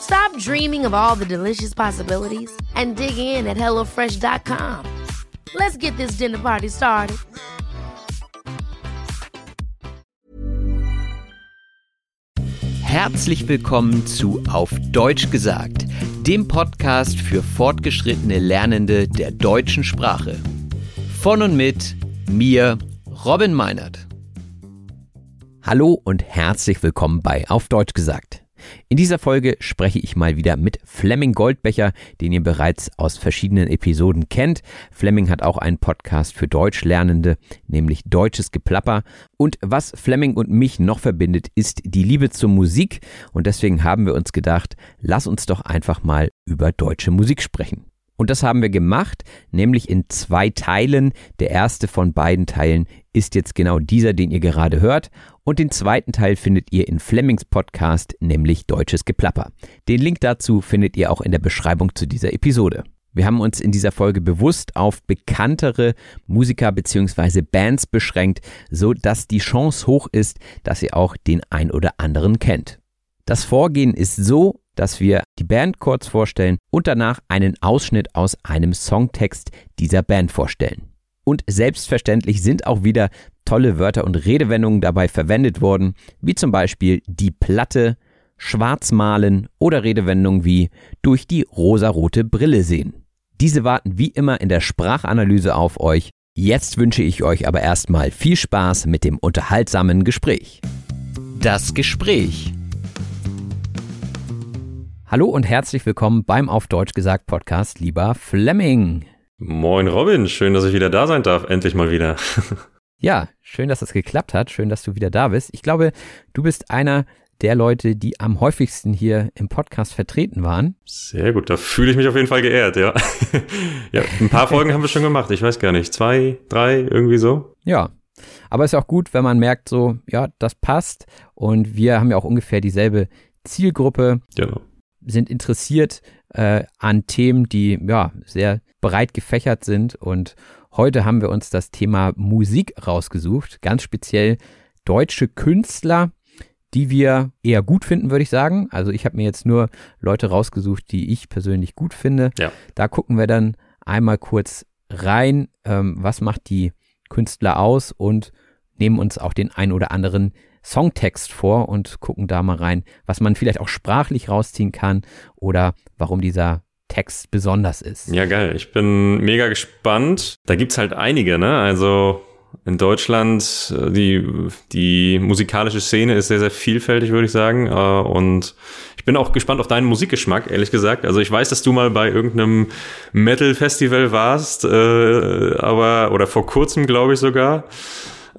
Stop dreaming of all the delicious possibilities and dig in at HelloFresh.com. Let's get this dinner party started. Herzlich willkommen zu Auf Deutsch gesagt, dem Podcast für fortgeschrittene Lernende der deutschen Sprache. Von und mit mir, Robin Meinert. Hallo und herzlich willkommen bei Auf Deutsch gesagt. In dieser Folge spreche ich mal wieder mit Fleming Goldbecher, den ihr bereits aus verschiedenen Episoden kennt. Fleming hat auch einen Podcast für Deutschlernende, nämlich Deutsches Geplapper. Und was Fleming und mich noch verbindet, ist die Liebe zur Musik. Und deswegen haben wir uns gedacht, lass uns doch einfach mal über deutsche Musik sprechen. Und das haben wir gemacht, nämlich in zwei Teilen. Der erste von beiden Teilen ist jetzt genau dieser, den ihr gerade hört. Und den zweiten Teil findet ihr in Flemings Podcast, nämlich Deutsches Geplapper. Den Link dazu findet ihr auch in der Beschreibung zu dieser Episode. Wir haben uns in dieser Folge bewusst auf bekanntere Musiker bzw. Bands beschränkt, so dass die Chance hoch ist, dass ihr auch den ein oder anderen kennt. Das Vorgehen ist so, dass wir die Band kurz vorstellen und danach einen Ausschnitt aus einem Songtext dieser Band vorstellen. Und selbstverständlich sind auch wieder tolle Wörter und Redewendungen dabei verwendet worden, wie zum Beispiel die Platte, Schwarzmalen oder Redewendungen wie durch die rosarote Brille sehen. Diese warten wie immer in der Sprachanalyse auf euch. Jetzt wünsche ich euch aber erstmal viel Spaß mit dem unterhaltsamen Gespräch. Das Gespräch. Hallo und herzlich willkommen beim Auf Deutsch gesagt Podcast, lieber Fleming. Moin Robin, schön, dass ich wieder da sein darf, endlich mal wieder. ja, schön, dass das geklappt hat, schön, dass du wieder da bist. Ich glaube, du bist einer der Leute, die am häufigsten hier im Podcast vertreten waren. Sehr gut, da fühle ich mich auf jeden Fall geehrt, ja. ja, ein paar Folgen haben wir schon gemacht, ich weiß gar nicht, zwei, drei, irgendwie so. Ja, aber es ist auch gut, wenn man merkt, so, ja, das passt und wir haben ja auch ungefähr dieselbe Zielgruppe. Genau sind interessiert äh, an Themen, die ja sehr breit gefächert sind. Und heute haben wir uns das Thema Musik rausgesucht, ganz speziell deutsche Künstler, die wir eher gut finden, würde ich sagen. Also ich habe mir jetzt nur Leute rausgesucht, die ich persönlich gut finde. Ja. Da gucken wir dann einmal kurz rein, ähm, was macht die Künstler aus und nehmen uns auch den ein oder anderen Songtext vor und gucken da mal rein, was man vielleicht auch sprachlich rausziehen kann oder warum dieser Text besonders ist. Ja, geil. Ich bin mega gespannt. Da gibt's halt einige, ne? Also in Deutschland, äh, die, die musikalische Szene ist sehr, sehr vielfältig, würde ich sagen. Äh, und ich bin auch gespannt auf deinen Musikgeschmack, ehrlich gesagt. Also ich weiß, dass du mal bei irgendeinem Metal-Festival warst, äh, aber, oder vor kurzem, glaube ich sogar.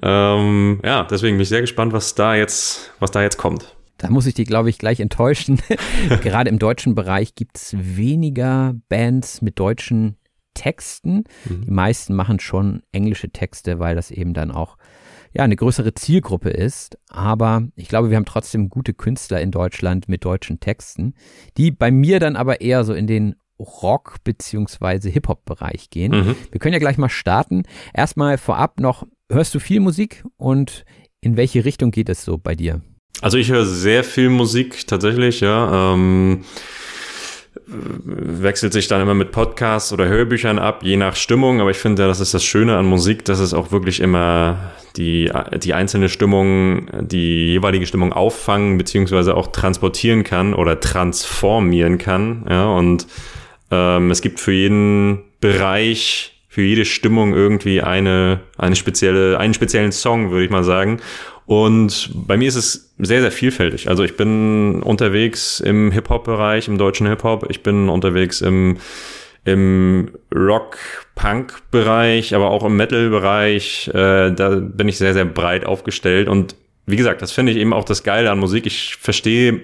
Ähm, ja, deswegen bin ich sehr gespannt, was da jetzt, was da jetzt kommt. Da muss ich dich, glaube ich, gleich enttäuschen. Gerade im deutschen Bereich gibt es weniger Bands mit deutschen Texten. Mhm. Die meisten machen schon englische Texte, weil das eben dann auch ja, eine größere Zielgruppe ist. Aber ich glaube, wir haben trotzdem gute Künstler in Deutschland mit deutschen Texten, die bei mir dann aber eher so in den Rock- beziehungsweise Hip-Hop-Bereich gehen. Mhm. Wir können ja gleich mal starten. Erstmal vorab noch Hörst du viel Musik und in welche Richtung geht es so bei dir? Also ich höre sehr viel Musik tatsächlich, ja. Ähm, wechselt sich dann immer mit Podcasts oder Hörbüchern ab, je nach Stimmung. Aber ich finde, das ist das Schöne an Musik, dass es auch wirklich immer die, die einzelne Stimmung, die jeweilige Stimmung auffangen beziehungsweise auch transportieren kann oder transformieren kann. Ja, und ähm, es gibt für jeden Bereich für jede Stimmung irgendwie eine, eine spezielle, einen speziellen Song, würde ich mal sagen. Und bei mir ist es sehr, sehr vielfältig. Also ich bin unterwegs im Hip-Hop-Bereich, im deutschen Hip-Hop. Ich bin unterwegs im, im Rock-Punk-Bereich, aber auch im Metal-Bereich. Äh, da bin ich sehr, sehr breit aufgestellt. Und wie gesagt, das finde ich eben auch das Geile an Musik. Ich verstehe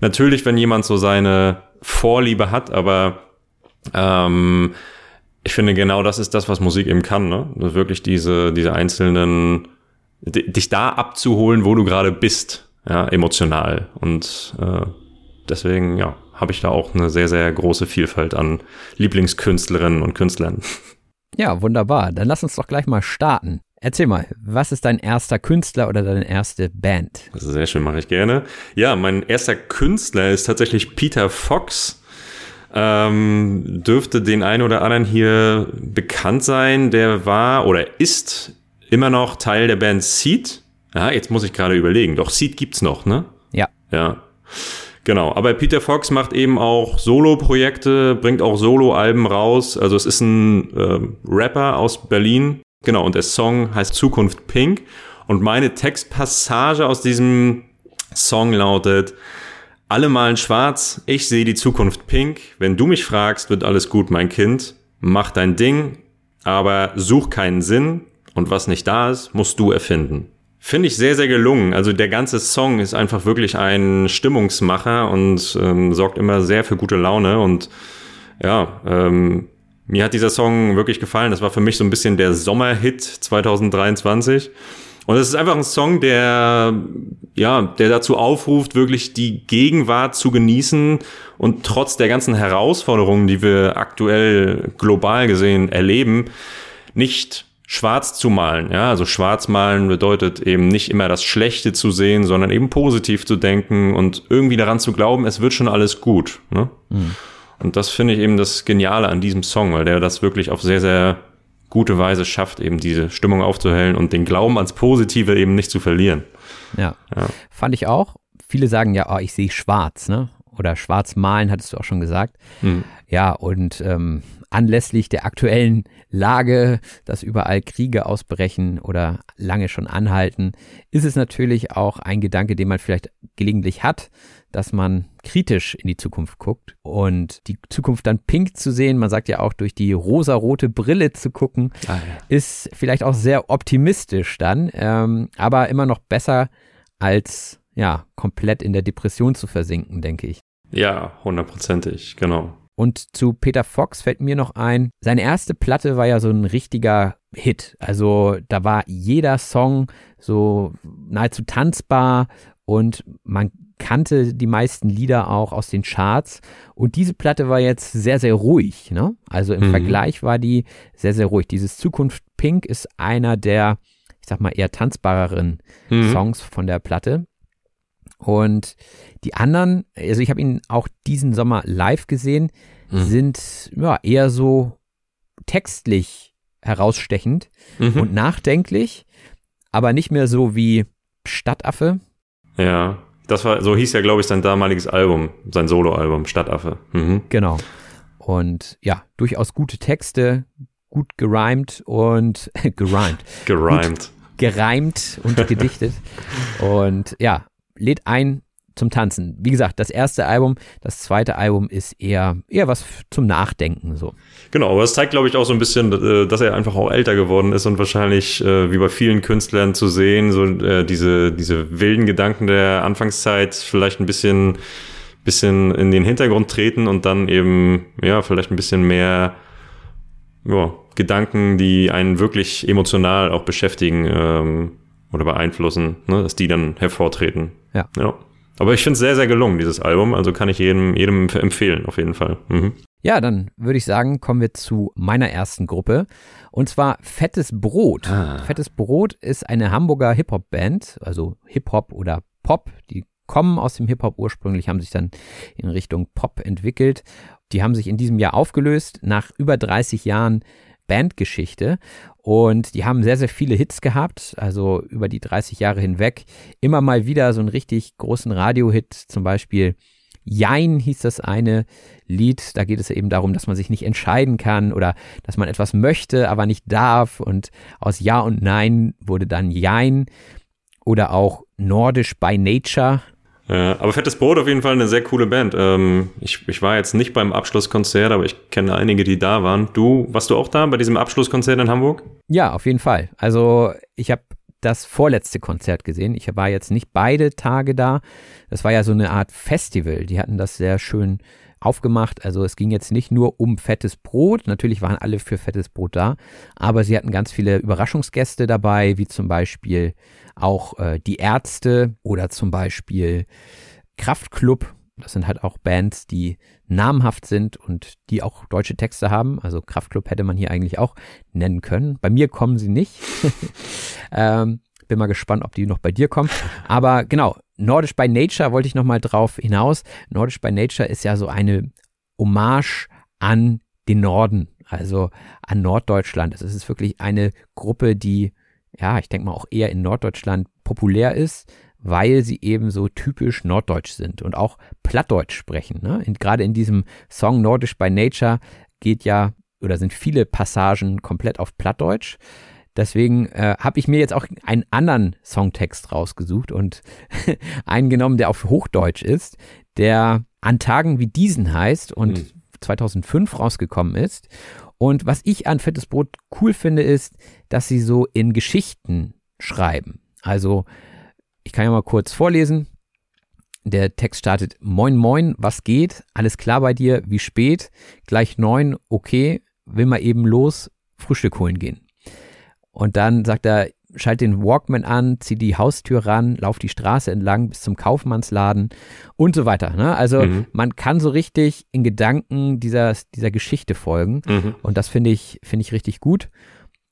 natürlich, wenn jemand so seine Vorliebe hat, aber ähm, ich finde genau das ist das, was Musik eben kann. Ne? Wirklich diese, diese einzelnen dich da abzuholen, wo du gerade bist, ja, emotional. Und äh, deswegen, ja, habe ich da auch eine sehr, sehr große Vielfalt an Lieblingskünstlerinnen und Künstlern. Ja, wunderbar. Dann lass uns doch gleich mal starten. Erzähl mal, was ist dein erster Künstler oder deine erste Band? Das ist sehr schön, mache ich gerne. Ja, mein erster Künstler ist tatsächlich Peter Fox. Ähm, dürfte den einen oder anderen hier bekannt sein. Der war oder ist immer noch Teil der Band Seed. Ja, jetzt muss ich gerade überlegen. Doch, Seed gibt's noch, ne? Ja. Ja. Genau, aber Peter Fox macht eben auch Solo-Projekte, bringt auch Solo-Alben raus. Also es ist ein äh, Rapper aus Berlin. Genau, und der Song heißt Zukunft Pink. Und meine Textpassage aus diesem Song lautet, alle malen schwarz, ich sehe die Zukunft pink. Wenn du mich fragst, wird alles gut, mein Kind. Mach dein Ding, aber such keinen Sinn. Und was nicht da ist, musst du erfinden. Finde ich sehr, sehr gelungen. Also der ganze Song ist einfach wirklich ein Stimmungsmacher und ähm, sorgt immer sehr für gute Laune. Und ja, ähm, mir hat dieser Song wirklich gefallen. Das war für mich so ein bisschen der Sommerhit 2023. Und es ist einfach ein Song, der, ja, der dazu aufruft, wirklich die Gegenwart zu genießen und trotz der ganzen Herausforderungen, die wir aktuell global gesehen erleben, nicht schwarz zu malen. Ja, also schwarz malen bedeutet eben nicht immer das Schlechte zu sehen, sondern eben positiv zu denken und irgendwie daran zu glauben, es wird schon alles gut. Ne? Mhm. Und das finde ich eben das Geniale an diesem Song, weil der das wirklich auf sehr, sehr gute Weise schafft, eben diese Stimmung aufzuhellen und den Glauben ans Positive eben nicht zu verlieren. Ja, ja. fand ich auch. Viele sagen ja, oh, ich sehe schwarz, ne? Oder schwarz malen, hattest du auch schon gesagt. Mhm. Ja, und ähm, anlässlich der aktuellen Lage, dass überall Kriege ausbrechen oder lange schon anhalten, ist es natürlich auch ein Gedanke, den man vielleicht gelegentlich hat, dass man kritisch in die Zukunft guckt und die Zukunft dann pink zu sehen, man sagt ja auch durch die rosarote Brille zu gucken, ah, ja. ist vielleicht auch sehr optimistisch dann, ähm, aber immer noch besser als ja komplett in der Depression zu versinken, denke ich. Ja, hundertprozentig, genau. Und zu Peter Fox fällt mir noch ein, seine erste Platte war ja so ein richtiger Hit. Also da war jeder Song so nahezu tanzbar und man kannte die meisten Lieder auch aus den Charts. Und diese Platte war jetzt sehr, sehr ruhig. Ne? Also im mhm. Vergleich war die sehr, sehr ruhig. Dieses Zukunft Pink ist einer der, ich sag mal, eher tanzbareren mhm. Songs von der Platte. Und die anderen, also ich habe ihn auch diesen Sommer live gesehen, mhm. sind ja eher so textlich herausstechend mhm. und nachdenklich, aber nicht mehr so wie Stadtaffe. Ja, das war, so hieß ja, glaube ich, sein damaliges Album, sein Soloalbum, Stadtaffe. Mhm. Genau. Und ja, durchaus gute Texte, gut gereimt und gereimt. Gereimt. gereimt und gedichtet. Und ja, lädt ein zum Tanzen. Wie gesagt, das erste Album, das zweite Album ist eher, eher was zum Nachdenken so. Genau, aber es zeigt, glaube ich, auch so ein bisschen, äh, dass er einfach auch älter geworden ist und wahrscheinlich, äh, wie bei vielen Künstlern zu sehen, so äh, diese, diese wilden Gedanken der Anfangszeit vielleicht ein bisschen, bisschen in den Hintergrund treten und dann eben, ja, vielleicht ein bisschen mehr, ja, Gedanken, die einen wirklich emotional auch beschäftigen, ähm, oder beeinflussen, ne, dass die dann hervortreten. Ja. ja. Aber ich finde es sehr, sehr gelungen, dieses Album. Also kann ich jedem, jedem empfehlen, auf jeden Fall. Mhm. Ja, dann würde ich sagen, kommen wir zu meiner ersten Gruppe. Und zwar Fettes Brot. Ah. Fettes Brot ist eine Hamburger Hip-Hop-Band, also Hip-Hop oder Pop. Die kommen aus dem Hip-Hop ursprünglich, haben sich dann in Richtung Pop entwickelt. Die haben sich in diesem Jahr aufgelöst, nach über 30 Jahren Bandgeschichte und die haben sehr, sehr viele Hits gehabt, also über die 30 Jahre hinweg. Immer mal wieder so einen richtig großen Radiohit, zum Beispiel Jein hieß das eine Lied. Da geht es eben darum, dass man sich nicht entscheiden kann oder dass man etwas möchte, aber nicht darf. Und aus Ja und Nein wurde dann Jein. Oder auch Nordisch by Nature. Ja, aber Fettes Brot auf jeden Fall eine sehr coole Band. Ähm, ich, ich war jetzt nicht beim Abschlusskonzert, aber ich kenne einige, die da waren. Du, warst du auch da bei diesem Abschlusskonzert in Hamburg? Ja, auf jeden Fall. Also ich habe das vorletzte Konzert gesehen. Ich war jetzt nicht beide Tage da. Das war ja so eine Art Festival. Die hatten das sehr schön aufgemacht. Also es ging jetzt nicht nur um fettes Brot. Natürlich waren alle für fettes Brot da, aber sie hatten ganz viele Überraschungsgäste dabei, wie zum Beispiel auch äh, die Ärzte oder zum Beispiel Kraftklub. Das sind halt auch Bands, die namhaft sind und die auch deutsche Texte haben. Also Kraftklub hätte man hier eigentlich auch nennen können. Bei mir kommen sie nicht. ähm, bin mal gespannt, ob die noch bei dir kommen. Aber genau, Nordisch by Nature wollte ich nochmal drauf hinaus. Nordisch by Nature ist ja so eine Hommage an den Norden, also an Norddeutschland. Es ist wirklich eine Gruppe, die, ja, ich denke mal auch eher in Norddeutschland populär ist, weil sie eben so typisch norddeutsch sind und auch plattdeutsch sprechen. Ne? Gerade in diesem Song Nordisch by Nature geht ja oder sind viele Passagen komplett auf plattdeutsch. Deswegen äh, habe ich mir jetzt auch einen anderen Songtext rausgesucht und einen genommen, der auf Hochdeutsch ist, der an Tagen wie diesen heißt und mhm. 2005 rausgekommen ist. Und was ich an Fettes Brot cool finde, ist, dass sie so in Geschichten schreiben. Also, ich kann ja mal kurz vorlesen. Der Text startet: Moin, moin, was geht? Alles klar bei dir? Wie spät? Gleich neun, okay, will mal eben los, Frühstück holen gehen. Und dann sagt er, schalt den Walkman an, zieh die Haustür ran, lauf die Straße entlang bis zum Kaufmannsladen und so weiter. Ne? Also mhm. man kann so richtig in Gedanken dieser, dieser Geschichte folgen. Mhm. Und das finde ich, finde ich richtig gut.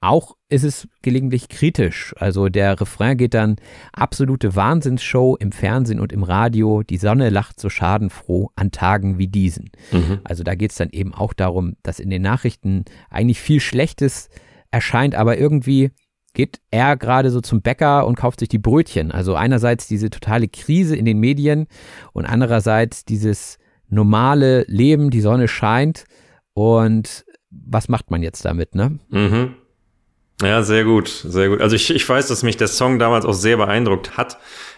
Auch ist es gelegentlich kritisch. Also der Refrain geht dann absolute Wahnsinnsshow im Fernsehen und im Radio. Die Sonne lacht so schadenfroh an Tagen wie diesen. Mhm. Also da geht es dann eben auch darum, dass in den Nachrichten eigentlich viel Schlechtes erscheint, aber irgendwie geht er gerade so zum Bäcker und kauft sich die Brötchen. Also einerseits diese totale Krise in den Medien und andererseits dieses normale Leben, die Sonne scheint und was macht man jetzt damit, ne? Mhm. Ja, sehr gut, sehr gut. Also ich, ich weiß, dass mich der Song damals auch sehr beeindruckt hat.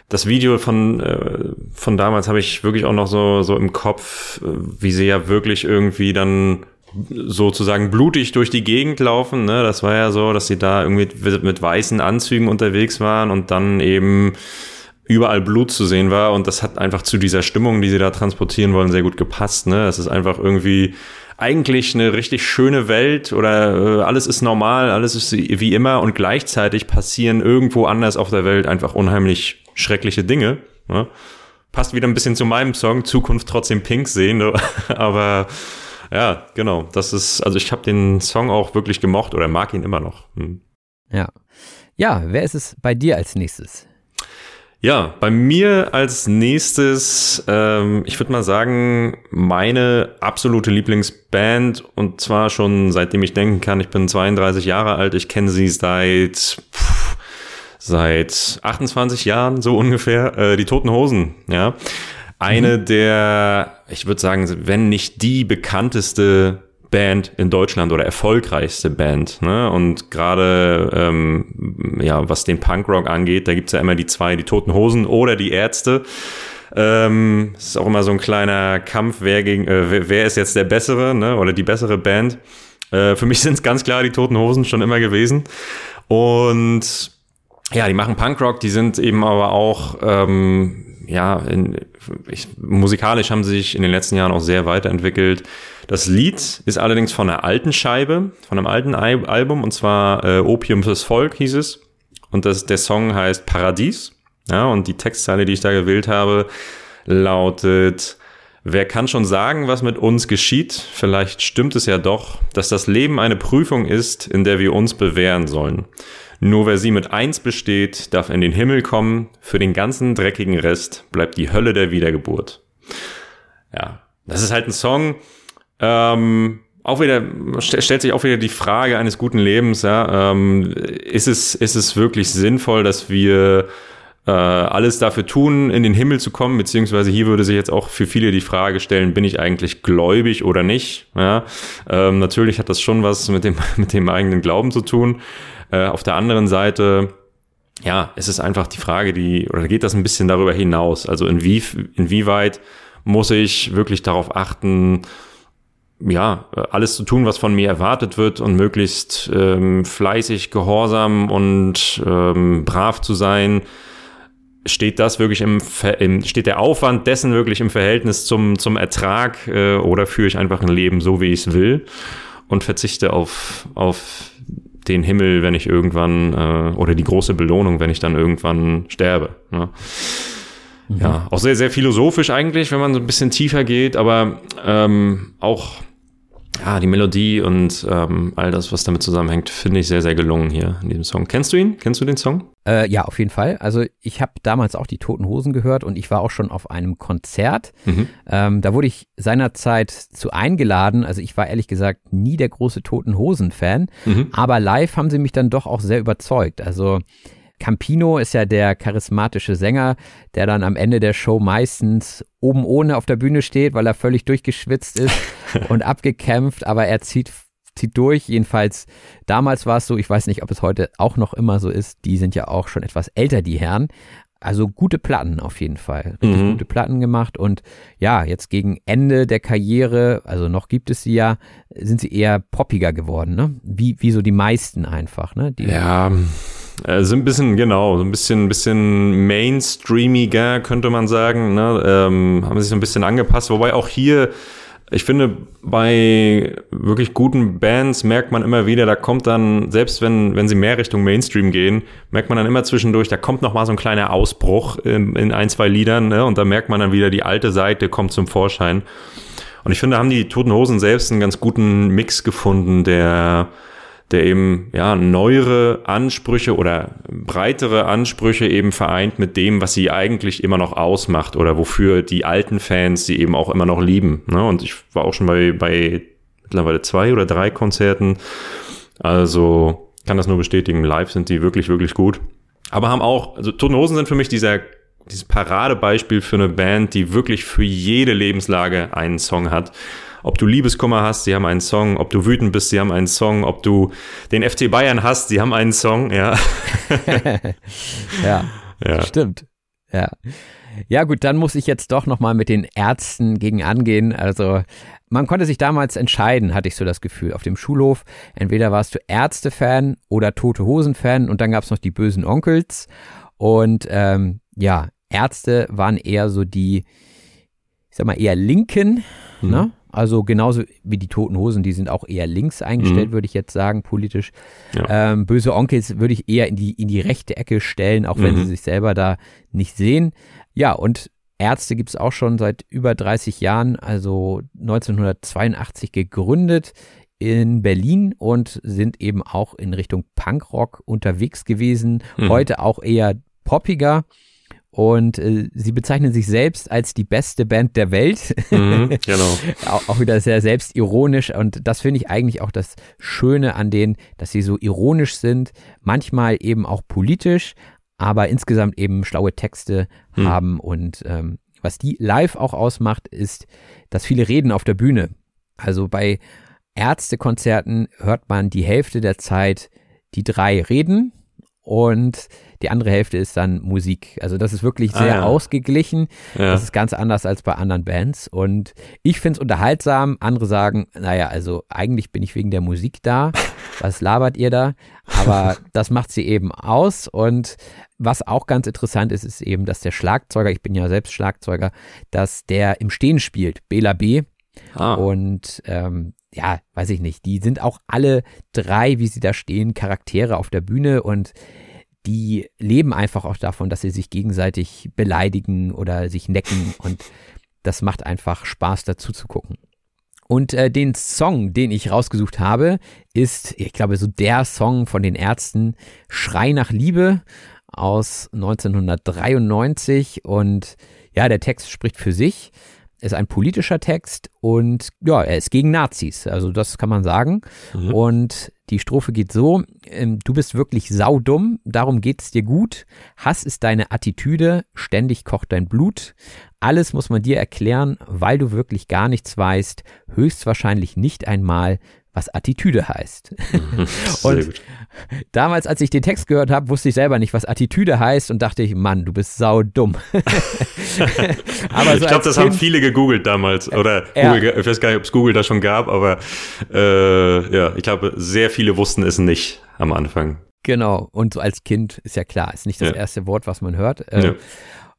Das Video von, äh, von damals habe ich wirklich auch noch so, so im Kopf, äh, wie sie ja wirklich irgendwie dann sozusagen blutig durch die Gegend laufen. Ne? Das war ja so, dass sie da irgendwie mit weißen Anzügen unterwegs waren und dann eben überall Blut zu sehen war. Und das hat einfach zu dieser Stimmung, die sie da transportieren wollen, sehr gut gepasst. Ne? Es ist einfach irgendwie eigentlich eine richtig schöne Welt oder äh, alles ist normal, alles ist wie immer und gleichzeitig passieren irgendwo anders auf der Welt einfach unheimlich schreckliche Dinge. Ne? Passt wieder ein bisschen zu meinem Song, Zukunft trotzdem pink sehen, aber ja, genau. Das ist, also ich habe den Song auch wirklich gemocht oder mag ihn immer noch. Hm. Ja. Ja, wer ist es bei dir als nächstes? Ja, bei mir als nächstes, ähm, ich würde mal sagen, meine absolute Lieblingsband und zwar schon seitdem ich denken kann. Ich bin 32 Jahre alt, ich kenne sie seit pff, seit 28 Jahren so ungefähr. Äh, die Toten Hosen, ja. Eine mhm. der, ich würde sagen, wenn nicht die bekannteste Band in Deutschland oder erfolgreichste Band. Ne? Und gerade ähm, ja, was den Punkrock angeht, da gibt's ja immer die zwei, die Toten Hosen oder die Ärzte. Ähm, ist auch immer so ein kleiner Kampf, wer gegen äh, wer, ist jetzt der bessere, ne? Oder die bessere Band. Äh, für mich sind es ganz klar die Toten Hosen schon immer gewesen. Und ja, die machen Punkrock, die sind eben aber auch ähm, ja, in, ich, musikalisch haben sie sich in den letzten Jahren auch sehr weiterentwickelt. Das Lied ist allerdings von einer alten Scheibe, von einem alten Al Album, und zwar äh, Opium fürs Volk hieß es. Und das, der Song heißt Paradies. Ja, und die Textzeile, die ich da gewählt habe, lautet, Wer kann schon sagen, was mit uns geschieht? Vielleicht stimmt es ja doch, dass das Leben eine Prüfung ist, in der wir uns bewähren sollen. Nur wer sie mit eins besteht, darf in den Himmel kommen. Für den ganzen dreckigen Rest bleibt die Hölle der Wiedergeburt. Ja, das ist halt ein Song. Ähm, auch wieder stellt sich auch wieder die Frage eines guten Lebens. Ja, ähm, ist es ist es wirklich sinnvoll, dass wir äh, alles dafür tun, in den Himmel zu kommen, beziehungsweise hier würde sich jetzt auch für viele die Frage stellen, bin ich eigentlich gläubig oder nicht? Ja, ähm, natürlich hat das schon was mit dem, mit dem eigenen Glauben zu tun. Äh, auf der anderen Seite, ja, es ist einfach die Frage, die, oder geht das ein bisschen darüber hinaus? Also inwie, inwieweit muss ich wirklich darauf achten, ja, alles zu tun, was von mir erwartet wird und möglichst ähm, fleißig, gehorsam und ähm, brav zu sein, steht das wirklich im, im, steht der Aufwand dessen wirklich im Verhältnis zum, zum Ertrag äh, oder führe ich einfach ein Leben so, wie ich es will und verzichte auf, auf den Himmel, wenn ich irgendwann äh, oder die große Belohnung, wenn ich dann irgendwann sterbe. Ne? Mhm. Ja, auch sehr, sehr philosophisch eigentlich, wenn man so ein bisschen tiefer geht, aber ähm, auch ja, die Melodie und ähm, all das, was damit zusammenhängt, finde ich sehr, sehr gelungen hier in diesem Song. Kennst du ihn? Kennst du den Song? Äh, ja, auf jeden Fall. Also ich habe damals auch die Toten Hosen gehört und ich war auch schon auf einem Konzert. Mhm. Ähm, da wurde ich seinerzeit zu eingeladen. Also ich war ehrlich gesagt nie der große Toten Hosen-Fan, mhm. aber live haben sie mich dann doch auch sehr überzeugt. Also Campino ist ja der charismatische Sänger, der dann am Ende der Show meistens oben ohne auf der Bühne steht, weil er völlig durchgeschwitzt ist und abgekämpft, aber er zieht zieht durch. Jedenfalls damals war es so, ich weiß nicht, ob es heute auch noch immer so ist. Die sind ja auch schon etwas älter, die Herren. Also gute Platten auf jeden Fall. Richtig mhm. gute Platten gemacht. Und ja, jetzt gegen Ende der Karriere, also noch gibt es sie ja, sind sie eher poppiger geworden, ne? Wie, wie so die meisten einfach, ne? Die ja, äh, sind ein bisschen, genau, so ein bisschen, bisschen mainstreamiger, könnte man sagen. Ne? Ähm, haben sich so ein bisschen angepasst. Wobei auch hier, ich finde, bei wirklich guten Bands merkt man immer wieder, da kommt dann, selbst wenn, wenn sie mehr Richtung Mainstream gehen, merkt man dann immer zwischendurch, da kommt noch mal so ein kleiner Ausbruch in, in ein, zwei Liedern. Ne? Und da merkt man dann wieder, die alte Seite kommt zum Vorschein. Und ich finde, haben die Toten Hosen selbst einen ganz guten Mix gefunden, der der eben ja neuere Ansprüche oder breitere Ansprüche eben vereint mit dem, was sie eigentlich immer noch ausmacht oder wofür die alten Fans sie eben auch immer noch lieben. Ne? Und ich war auch schon bei, bei mittlerweile zwei oder drei Konzerten. Also kann das nur bestätigen. Live sind die wirklich, wirklich gut. Aber haben auch, also Toten Hosen sind für mich dieser dieses Paradebeispiel für eine Band, die wirklich für jede Lebenslage einen Song hat. Ob du Liebeskummer hast, sie haben einen Song. Ob du wütend bist, sie haben einen Song. Ob du den FC Bayern hast, sie haben einen Song. Ja, ja, ja, stimmt. Ja. Ja gut, dann muss ich jetzt doch nochmal mit den Ärzten gegen angehen. Also man konnte sich damals entscheiden, hatte ich so das Gefühl, auf dem Schulhof. Entweder warst du Ärzte-Fan oder Tote Hosen-Fan und dann gab es noch die bösen Onkels. Und ähm, ja, Ärzte waren eher so die, ich sag mal, eher linken, mhm. ne? Also genauso wie die Toten Hosen, die sind auch eher links eingestellt, mhm. würde ich jetzt sagen, politisch. Ja. Ähm, böse Onkels würde ich eher in die, in die rechte Ecke stellen, auch wenn mhm. sie sich selber da nicht sehen. Ja, und Ärzte gibt es auch schon seit über 30 Jahren, also 1982 gegründet in Berlin und sind eben auch in Richtung Punkrock unterwegs gewesen. Mhm. Heute auch eher poppiger. Und äh, sie bezeichnen sich selbst als die beste Band der Welt. Mhm, genau. auch, auch, wieder sehr selbstironisch. Und das finde ich eigentlich auch das Schöne an denen, dass sie so ironisch sind, manchmal eben auch politisch, aber insgesamt eben schlaue Texte mhm. haben. Und ähm, was die live auch ausmacht, ist, dass viele reden auf der Bühne. Also bei Ärztekonzerten hört man die Hälfte der Zeit die drei reden und die andere Hälfte ist dann Musik. Also das ist wirklich ah, sehr ah, ja. ausgeglichen. Ja. Das ist ganz anders als bei anderen Bands. Und ich finde es unterhaltsam. Andere sagen, naja, also eigentlich bin ich wegen der Musik da. Was labert ihr da? Aber das macht sie eben aus. Und was auch ganz interessant ist, ist eben, dass der Schlagzeuger, ich bin ja selbst Schlagzeuger, dass der im Stehen spielt, Bela B. Ah. Und ähm, ja, weiß ich nicht, die sind auch alle drei, wie sie da stehen, Charaktere auf der Bühne und die leben einfach auch davon, dass sie sich gegenseitig beleidigen oder sich necken und das macht einfach Spaß dazu zu gucken. Und äh, den Song, den ich rausgesucht habe, ist, ich glaube, so der Song von den Ärzten, Schrei nach Liebe aus 1993. Und ja, der Text spricht für sich. Ist ein politischer Text und ja, er ist gegen Nazis. Also das kann man sagen. Mhm. Und die Strophe geht so, ähm, du bist wirklich saudumm, darum geht's dir gut. Hass ist deine Attitüde, ständig kocht dein Blut. Alles muss man dir erklären, weil du wirklich gar nichts weißt, höchstwahrscheinlich nicht einmal, was Attitüde heißt. und gut. damals, als ich den Text gehört habe, wusste ich selber nicht, was Attitüde heißt und dachte ich, Mann, du bist sau dumm. aber so ich glaube, das kind, haben viele gegoogelt damals. Oder ja. Google, ich weiß gar nicht, ob es Google da schon gab, aber äh, ja, ich glaube, sehr viele wussten es nicht am Anfang. Genau, und so als Kind ist ja klar, ist nicht das ja. erste Wort, was man hört. Äh, ja.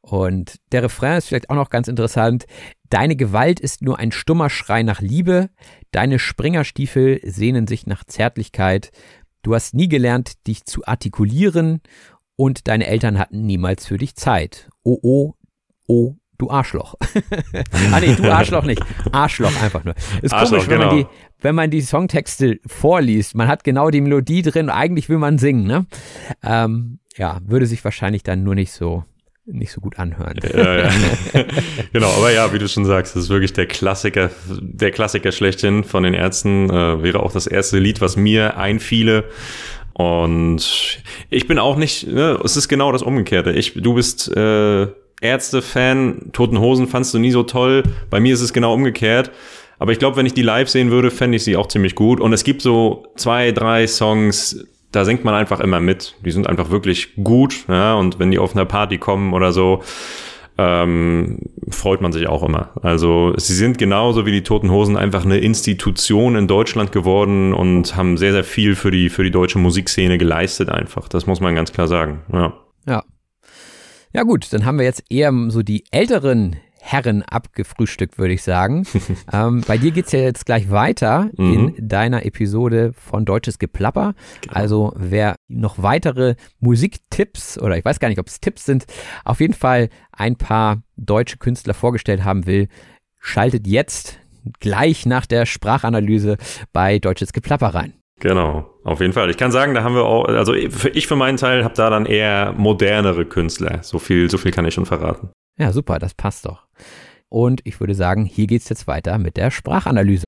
Und der Refrain ist vielleicht auch noch ganz interessant. Deine Gewalt ist nur ein stummer Schrei nach Liebe, deine Springerstiefel sehnen sich nach Zärtlichkeit, du hast nie gelernt, dich zu artikulieren und deine Eltern hatten niemals für dich Zeit. Oh, oh, oh, du Arschloch. ah nee, du Arschloch nicht. Arschloch einfach nur. Ist Arschloch, komisch, wenn, genau. man die, wenn man die Songtexte vorliest. Man hat genau die Melodie drin, eigentlich will man singen, ne? Ähm, ja, würde sich wahrscheinlich dann nur nicht so nicht so gut anhören. Ja, ja. genau, aber ja, wie du schon sagst, das ist wirklich der Klassiker, der Klassiker schlechthin von den Ärzten. Äh, wäre auch das erste Lied, was mir einfiele. Und ich bin auch nicht, ne, es ist genau das Umgekehrte. Ich, du bist äh, Ärzte-Fan, Toten Hosen fandst du nie so toll. Bei mir ist es genau umgekehrt. Aber ich glaube, wenn ich die live sehen würde, fände ich sie auch ziemlich gut. Und es gibt so zwei, drei Songs, da singt man einfach immer mit. Die sind einfach wirklich gut, ja, und wenn die auf einer Party kommen oder so, ähm, freut man sich auch immer. Also sie sind genauso wie die Toten Hosen einfach eine Institution in Deutschland geworden und haben sehr, sehr viel für die, für die deutsche Musikszene geleistet einfach. Das muss man ganz klar sagen. Ja. Ja. Ja gut, dann haben wir jetzt eher so die älteren Herren abgefrühstückt, würde ich sagen. ähm, bei dir geht es ja jetzt gleich weiter mhm. in deiner Episode von Deutsches Geplapper. Genau. Also wer noch weitere Musiktipps oder ich weiß gar nicht, ob es Tipps sind, auf jeden Fall ein paar deutsche Künstler vorgestellt haben will, schaltet jetzt gleich nach der Sprachanalyse bei Deutsches Geplapper rein. Genau, auf jeden Fall. Ich kann sagen, da haben wir auch, also ich für meinen Teil habe da dann eher modernere Künstler. So viel, so viel kann ich schon verraten. Ja, super, das passt doch. Und ich würde sagen, hier geht's jetzt weiter mit der Sprachanalyse.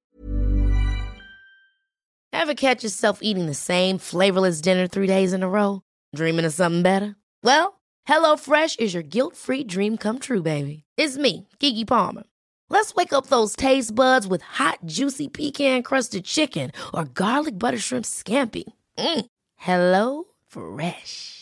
Ever catch yourself eating the same flavorless dinner three days in a row? Dreaming of something better? Well, HelloFresh is your guilt-free dream come true, baby. It's me, Kiki Palmer. Let's wake up those taste buds with hot, juicy pecan-crusted chicken or garlic butter shrimp scampi. Mm. Hello Fresh.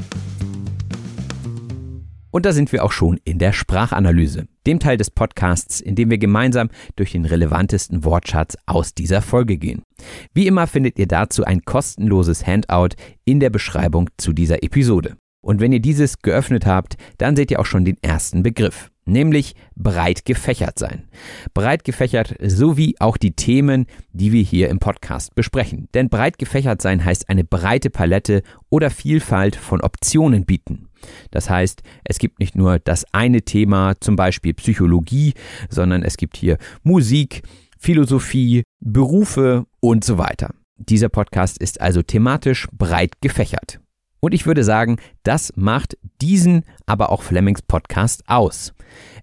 Und da sind wir auch schon in der Sprachanalyse, dem Teil des Podcasts, in dem wir gemeinsam durch den relevantesten Wortschatz aus dieser Folge gehen. Wie immer findet ihr dazu ein kostenloses Handout in der Beschreibung zu dieser Episode. Und wenn ihr dieses geöffnet habt, dann seht ihr auch schon den ersten Begriff, nämlich breit gefächert sein. Breit gefächert sowie auch die Themen, die wir hier im Podcast besprechen. Denn breit gefächert sein heißt eine breite Palette oder Vielfalt von Optionen bieten. Das heißt, es gibt nicht nur das eine Thema, zum Beispiel Psychologie, sondern es gibt hier Musik, Philosophie, Berufe und so weiter. Dieser Podcast ist also thematisch breit gefächert. Und ich würde sagen, das macht diesen, aber auch Flemings Podcast aus.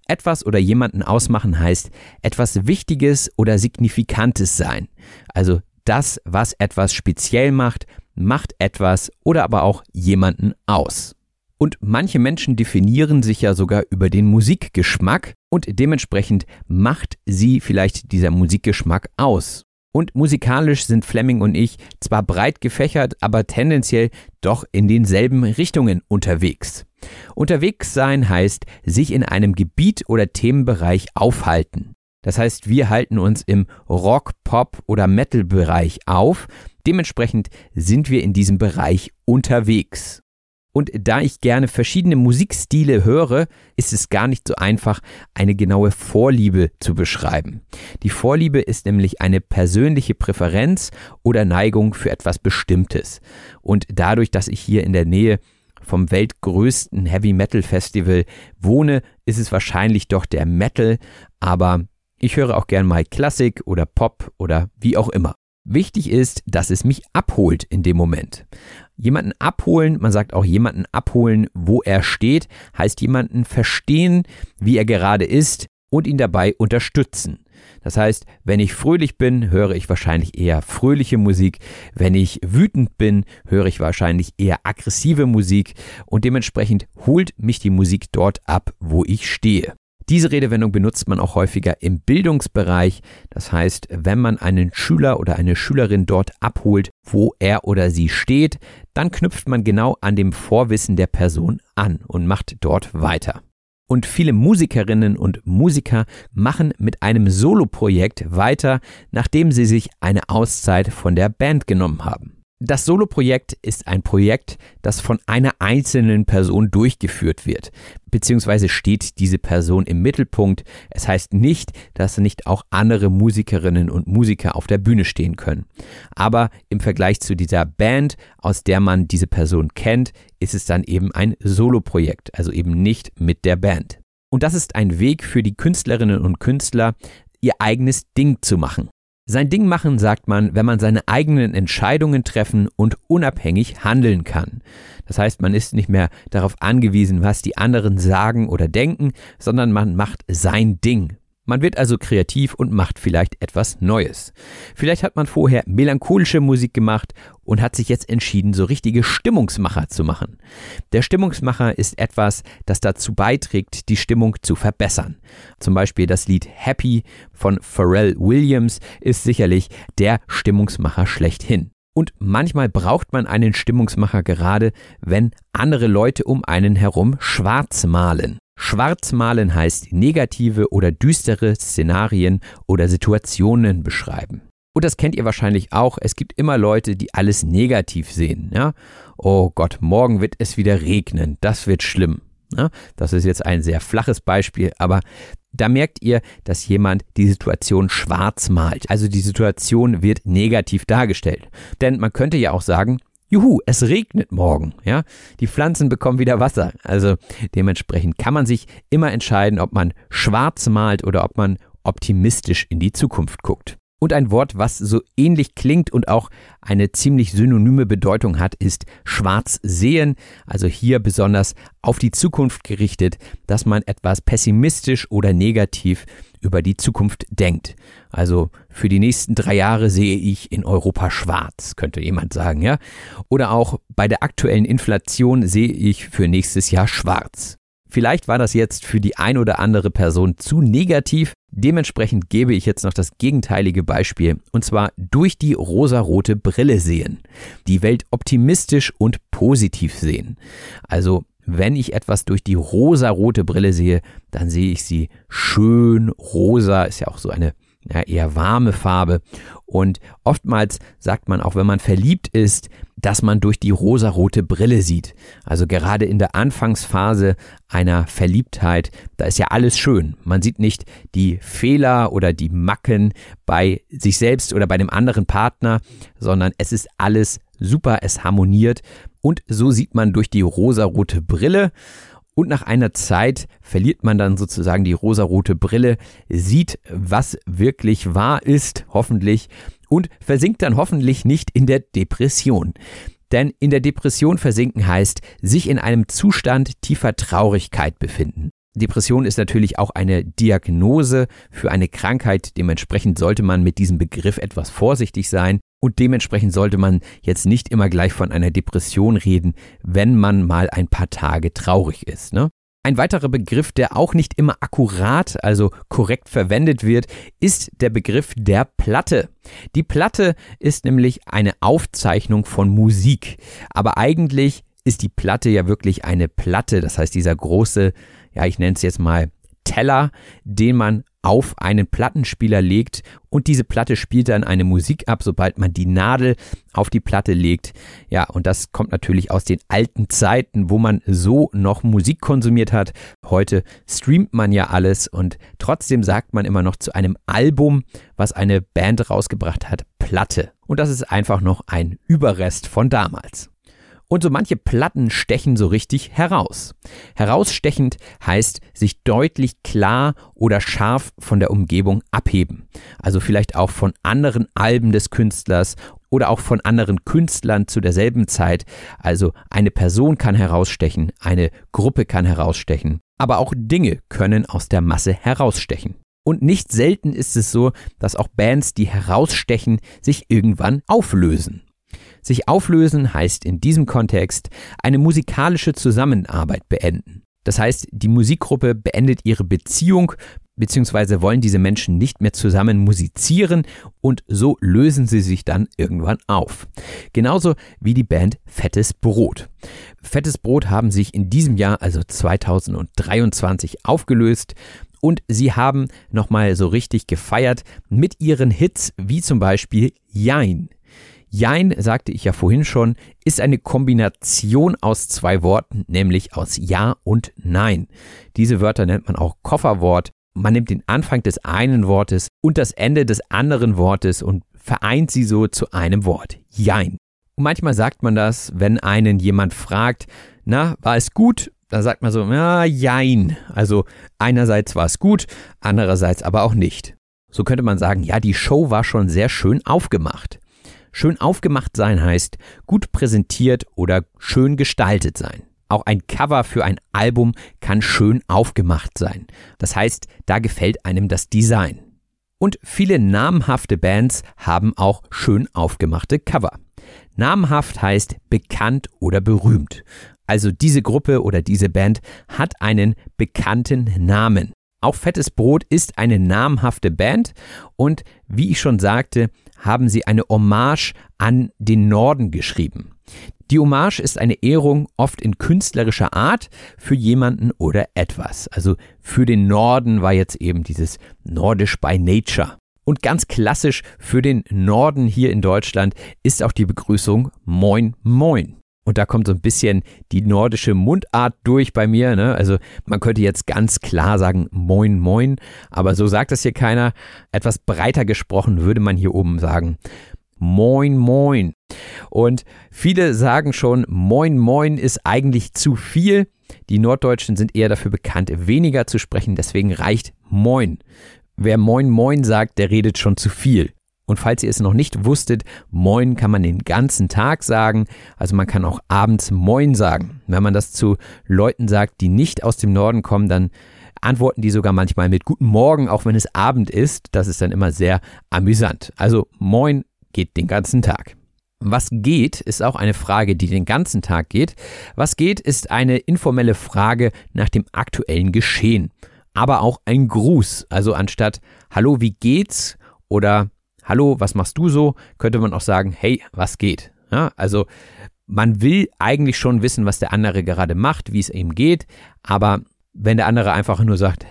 Etwas oder jemanden ausmachen heißt etwas Wichtiges oder Signifikantes sein. Also das, was etwas speziell macht, macht etwas oder aber auch jemanden aus. Und manche Menschen definieren sich ja sogar über den Musikgeschmack und dementsprechend macht sie vielleicht dieser Musikgeschmack aus. Und musikalisch sind Fleming und ich zwar breit gefächert, aber tendenziell doch in denselben Richtungen unterwegs. Unterwegs sein heißt sich in einem Gebiet oder Themenbereich aufhalten. Das heißt, wir halten uns im Rock, Pop oder Metal-Bereich auf. Dementsprechend sind wir in diesem Bereich unterwegs. Und da ich gerne verschiedene Musikstile höre, ist es gar nicht so einfach, eine genaue Vorliebe zu beschreiben. Die Vorliebe ist nämlich eine persönliche Präferenz oder Neigung für etwas Bestimmtes. Und dadurch, dass ich hier in der Nähe vom weltgrößten Heavy Metal Festival wohne, ist es wahrscheinlich doch der Metal, aber ich höre auch gern mal Klassik oder Pop oder wie auch immer. Wichtig ist, dass es mich abholt in dem Moment. Jemanden abholen, man sagt auch jemanden abholen, wo er steht, heißt jemanden verstehen, wie er gerade ist und ihn dabei unterstützen. Das heißt, wenn ich fröhlich bin, höre ich wahrscheinlich eher fröhliche Musik. Wenn ich wütend bin, höre ich wahrscheinlich eher aggressive Musik. Und dementsprechend holt mich die Musik dort ab, wo ich stehe. Diese Redewendung benutzt man auch häufiger im Bildungsbereich. Das heißt, wenn man einen Schüler oder eine Schülerin dort abholt, wo er oder sie steht, dann knüpft man genau an dem Vorwissen der Person an und macht dort weiter. Und viele Musikerinnen und Musiker machen mit einem Soloprojekt weiter, nachdem sie sich eine Auszeit von der Band genommen haben. Das Solo-Projekt ist ein Projekt, das von einer einzelnen Person durchgeführt wird, beziehungsweise steht diese Person im Mittelpunkt. Es heißt nicht, dass nicht auch andere Musikerinnen und Musiker auf der Bühne stehen können. Aber im Vergleich zu dieser Band, aus der man diese Person kennt, ist es dann eben ein Solo-Projekt, also eben nicht mit der Band. Und das ist ein Weg für die Künstlerinnen und Künstler, ihr eigenes Ding zu machen. Sein Ding machen sagt man, wenn man seine eigenen Entscheidungen treffen und unabhängig handeln kann. Das heißt, man ist nicht mehr darauf angewiesen, was die anderen sagen oder denken, sondern man macht sein Ding. Man wird also kreativ und macht vielleicht etwas Neues. Vielleicht hat man vorher melancholische Musik gemacht und hat sich jetzt entschieden, so richtige Stimmungsmacher zu machen. Der Stimmungsmacher ist etwas, das dazu beiträgt, die Stimmung zu verbessern. Zum Beispiel das Lied Happy von Pharrell Williams ist sicherlich der Stimmungsmacher schlechthin. Und manchmal braucht man einen Stimmungsmacher gerade, wenn andere Leute um einen herum schwarz malen. Schwarzmalen heißt negative oder düstere Szenarien oder Situationen beschreiben. Und das kennt ihr wahrscheinlich auch. Es gibt immer Leute, die alles negativ sehen. Ja? Oh Gott, morgen wird es wieder regnen. Das wird schlimm. Ja? Das ist jetzt ein sehr flaches Beispiel, aber da merkt ihr, dass jemand die Situation schwarz malt. Also die Situation wird negativ dargestellt. Denn man könnte ja auch sagen, Juhu, es regnet morgen, ja. Die Pflanzen bekommen wieder Wasser. Also dementsprechend kann man sich immer entscheiden, ob man schwarz malt oder ob man optimistisch in die Zukunft guckt. Und ein Wort, was so ähnlich klingt und auch eine ziemlich synonyme Bedeutung hat, ist schwarz sehen. Also hier besonders auf die Zukunft gerichtet, dass man etwas pessimistisch oder negativ über die Zukunft denkt. Also für die nächsten drei Jahre sehe ich in Europa schwarz, könnte jemand sagen, ja? Oder auch bei der aktuellen Inflation sehe ich für nächstes Jahr schwarz. Vielleicht war das jetzt für die ein oder andere Person zu negativ. Dementsprechend gebe ich jetzt noch das gegenteilige Beispiel, und zwar durch die rosarote Brille sehen. Die Welt optimistisch und positiv sehen. Also wenn ich etwas durch die rosarote Brille sehe, dann sehe ich sie schön rosa, ist ja auch so eine ja, eher warme Farbe. Und oftmals sagt man auch, wenn man verliebt ist, dass man durch die rosarote Brille sieht. Also gerade in der Anfangsphase einer Verliebtheit, da ist ja alles schön. Man sieht nicht die Fehler oder die Macken bei sich selbst oder bei dem anderen Partner, sondern es ist alles super, es harmoniert. Und so sieht man durch die rosarote Brille und nach einer Zeit verliert man dann sozusagen die rosarote Brille, sieht, was wirklich wahr ist, hoffentlich, und versinkt dann hoffentlich nicht in der Depression. Denn in der Depression versinken heißt, sich in einem Zustand tiefer Traurigkeit befinden. Depression ist natürlich auch eine Diagnose für eine Krankheit. Dementsprechend sollte man mit diesem Begriff etwas vorsichtig sein. Und dementsprechend sollte man jetzt nicht immer gleich von einer Depression reden, wenn man mal ein paar Tage traurig ist. Ne? Ein weiterer Begriff, der auch nicht immer akkurat, also korrekt verwendet wird, ist der Begriff der Platte. Die Platte ist nämlich eine Aufzeichnung von Musik. Aber eigentlich ist die Platte ja wirklich eine Platte. Das heißt, dieser große, ja, ich nenne es jetzt mal Teller, den man auf einen Plattenspieler legt und diese Platte spielt dann eine Musik ab, sobald man die Nadel auf die Platte legt. Ja, und das kommt natürlich aus den alten Zeiten, wo man so noch Musik konsumiert hat. Heute streamt man ja alles und trotzdem sagt man immer noch zu einem Album, was eine Band rausgebracht hat, Platte. Und das ist einfach noch ein Überrest von damals. Und so manche Platten stechen so richtig heraus. Herausstechend heißt sich deutlich klar oder scharf von der Umgebung abheben. Also vielleicht auch von anderen Alben des Künstlers oder auch von anderen Künstlern zu derselben Zeit. Also eine Person kann herausstechen, eine Gruppe kann herausstechen, aber auch Dinge können aus der Masse herausstechen. Und nicht selten ist es so, dass auch Bands, die herausstechen, sich irgendwann auflösen. Sich auflösen heißt in diesem Kontext eine musikalische Zusammenarbeit beenden. Das heißt, die Musikgruppe beendet ihre Beziehung beziehungsweise wollen diese Menschen nicht mehr zusammen musizieren und so lösen sie sich dann irgendwann auf. Genauso wie die Band Fettes Brot. Fettes Brot haben sich in diesem Jahr, also 2023, aufgelöst und sie haben nochmal so richtig gefeiert mit ihren Hits wie zum Beispiel Jein. Jein, sagte ich ja vorhin schon, ist eine Kombination aus zwei Worten, nämlich aus Ja und Nein. Diese Wörter nennt man auch Kofferwort. Man nimmt den Anfang des einen Wortes und das Ende des anderen Wortes und vereint sie so zu einem Wort. Jein. Und manchmal sagt man das, wenn einen jemand fragt, na, war es gut? Da sagt man so, ja, jein. Also einerseits war es gut, andererseits aber auch nicht. So könnte man sagen, ja, die Show war schon sehr schön aufgemacht. Schön aufgemacht sein heißt gut präsentiert oder schön gestaltet sein. Auch ein Cover für ein Album kann schön aufgemacht sein. Das heißt, da gefällt einem das Design. Und viele namhafte Bands haben auch schön aufgemachte Cover. Namhaft heißt bekannt oder berühmt. Also diese Gruppe oder diese Band hat einen bekannten Namen. Auch Fettes Brot ist eine namhafte Band und wie ich schon sagte, haben sie eine Hommage an den Norden geschrieben. Die Hommage ist eine Ehrung oft in künstlerischer Art für jemanden oder etwas. Also für den Norden war jetzt eben dieses Nordisch by Nature. Und ganz klassisch für den Norden hier in Deutschland ist auch die Begrüßung Moin Moin. Und da kommt so ein bisschen die nordische Mundart durch bei mir. Ne? Also man könnte jetzt ganz klar sagen Moin Moin, aber so sagt das hier keiner. Etwas breiter gesprochen würde man hier oben sagen Moin Moin. Und viele sagen schon, Moin Moin ist eigentlich zu viel. Die Norddeutschen sind eher dafür bekannt, weniger zu sprechen, deswegen reicht Moin. Wer Moin Moin sagt, der redet schon zu viel. Und falls ihr es noch nicht wusstet, Moin kann man den ganzen Tag sagen. Also man kann auch abends Moin sagen. Wenn man das zu Leuten sagt, die nicht aus dem Norden kommen, dann antworten die sogar manchmal mit Guten Morgen, auch wenn es Abend ist. Das ist dann immer sehr amüsant. Also Moin geht den ganzen Tag. Was geht, ist auch eine Frage, die den ganzen Tag geht. Was geht, ist eine informelle Frage nach dem aktuellen Geschehen. Aber auch ein Gruß. Also anstatt Hallo, wie geht's? Oder Hallo, was machst du so? Könnte man auch sagen, hey, was geht? Ja, also man will eigentlich schon wissen, was der andere gerade macht, wie es ihm geht, aber wenn der andere einfach nur sagt,